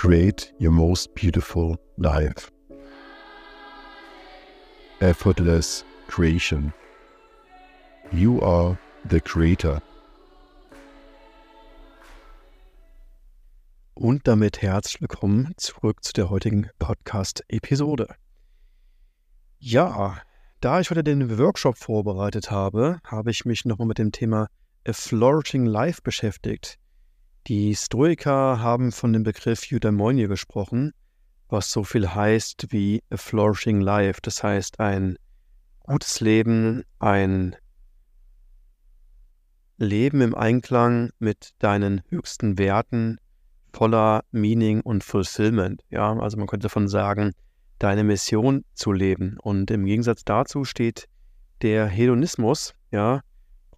create your most beautiful life. Effortless creation. You are the creator. Und damit herzlich willkommen zurück zu der heutigen Podcast-Episode. Ja, da ich heute den Workshop vorbereitet habe, habe ich mich nochmal mit dem Thema A Flourishing Life beschäftigt. Die Stoiker haben von dem Begriff Eudaimonia gesprochen, was so viel heißt wie a flourishing life, das heißt ein gutes Leben, ein Leben im Einklang mit deinen höchsten Werten, voller Meaning und Fulfillment. Ja, also man könnte davon sagen, deine Mission zu leben. Und im Gegensatz dazu steht der Hedonismus, ja,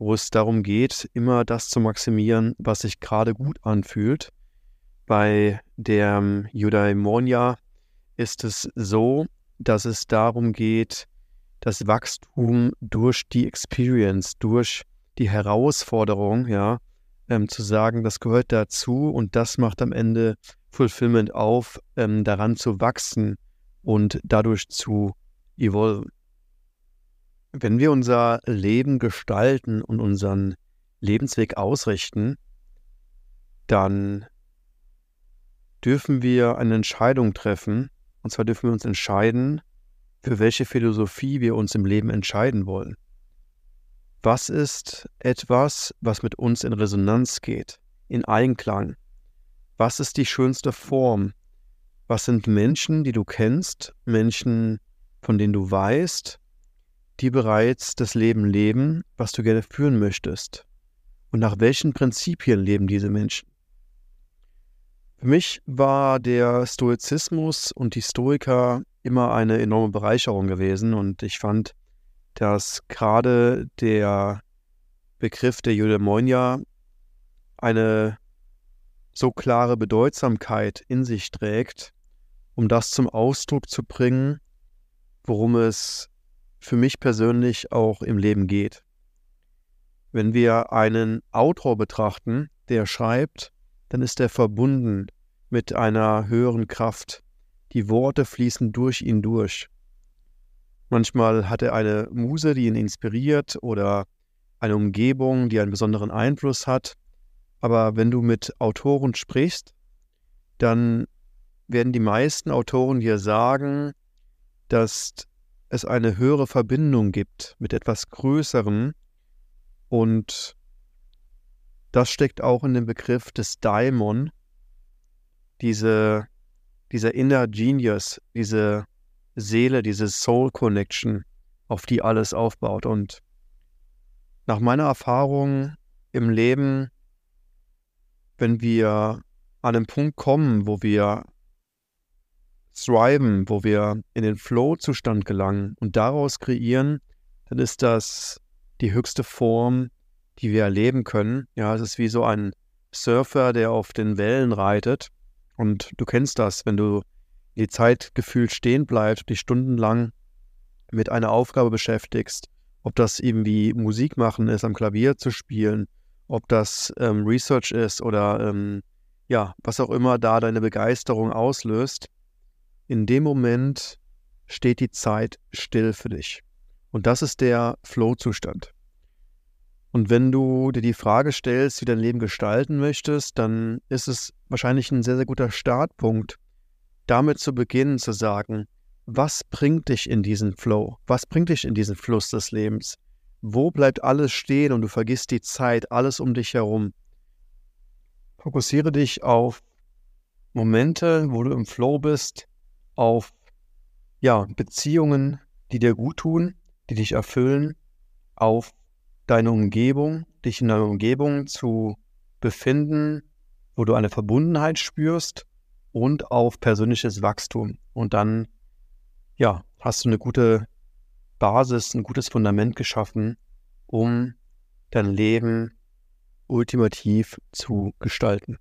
wo es darum geht, immer das zu maximieren, was sich gerade gut anfühlt. Bei der Eudaimonia ist es so, dass es darum geht, das Wachstum durch die Experience, durch die Herausforderung, ja, ähm, zu sagen, das gehört dazu und das macht am Ende Fulfillment auf, ähm, daran zu wachsen und dadurch zu evolven. Wenn wir unser Leben gestalten und unseren Lebensweg ausrichten, dann dürfen wir eine Entscheidung treffen. Und zwar dürfen wir uns entscheiden, für welche Philosophie wir uns im Leben entscheiden wollen. Was ist etwas, was mit uns in Resonanz geht, in Einklang? Was ist die schönste Form? Was sind Menschen, die du kennst, Menschen, von denen du weißt, die bereits das Leben leben, was du gerne führen möchtest? Und nach welchen Prinzipien leben diese Menschen? Für mich war der Stoizismus und die Stoiker immer eine enorme Bereicherung gewesen und ich fand, dass gerade der Begriff der Eudaimonia eine so klare Bedeutsamkeit in sich trägt, um das zum Ausdruck zu bringen, worum es für mich persönlich auch im Leben geht. Wenn wir einen Autor betrachten, der schreibt, dann ist er verbunden mit einer höheren Kraft. Die Worte fließen durch ihn durch. Manchmal hat er eine Muse, die ihn inspiriert oder eine Umgebung, die einen besonderen Einfluss hat. Aber wenn du mit Autoren sprichst, dann werden die meisten Autoren dir sagen, dass es eine höhere Verbindung gibt mit etwas Größerem und das steckt auch in dem Begriff des Daimon, diese, dieser Inner Genius, diese Seele, diese Soul Connection, auf die alles aufbaut. Und nach meiner Erfahrung im Leben, wenn wir an einen Punkt kommen, wo wir thriven, wo wir in den Flow-Zustand gelangen und daraus kreieren, dann ist das die höchste Form, die wir erleben können. Ja, es ist wie so ein Surfer, der auf den Wellen reitet. Und du kennst das, wenn du die Zeit gefühlt stehen bleibst, dich stundenlang mit einer Aufgabe beschäftigst, ob das eben wie Musik machen ist, am Klavier zu spielen, ob das ähm, Research ist oder ähm, ja, was auch immer da deine Begeisterung auslöst, in dem Moment steht die Zeit still für dich. Und das ist der Flow-Zustand. Und wenn du dir die Frage stellst, wie dein Leben gestalten möchtest, dann ist es wahrscheinlich ein sehr, sehr guter Startpunkt, damit zu beginnen zu sagen, was bringt dich in diesen Flow? Was bringt dich in diesen Fluss des Lebens? Wo bleibt alles stehen und du vergisst die Zeit, alles um dich herum? Fokussiere dich auf Momente, wo du im Flow bist, auf ja, Beziehungen, die dir gut tun, die dich erfüllen, auf deine Umgebung, dich in deiner Umgebung zu befinden, wo du eine Verbundenheit spürst und auf persönliches Wachstum. Und dann, ja, hast du eine gute Basis, ein gutes Fundament geschaffen, um dein Leben ultimativ zu gestalten.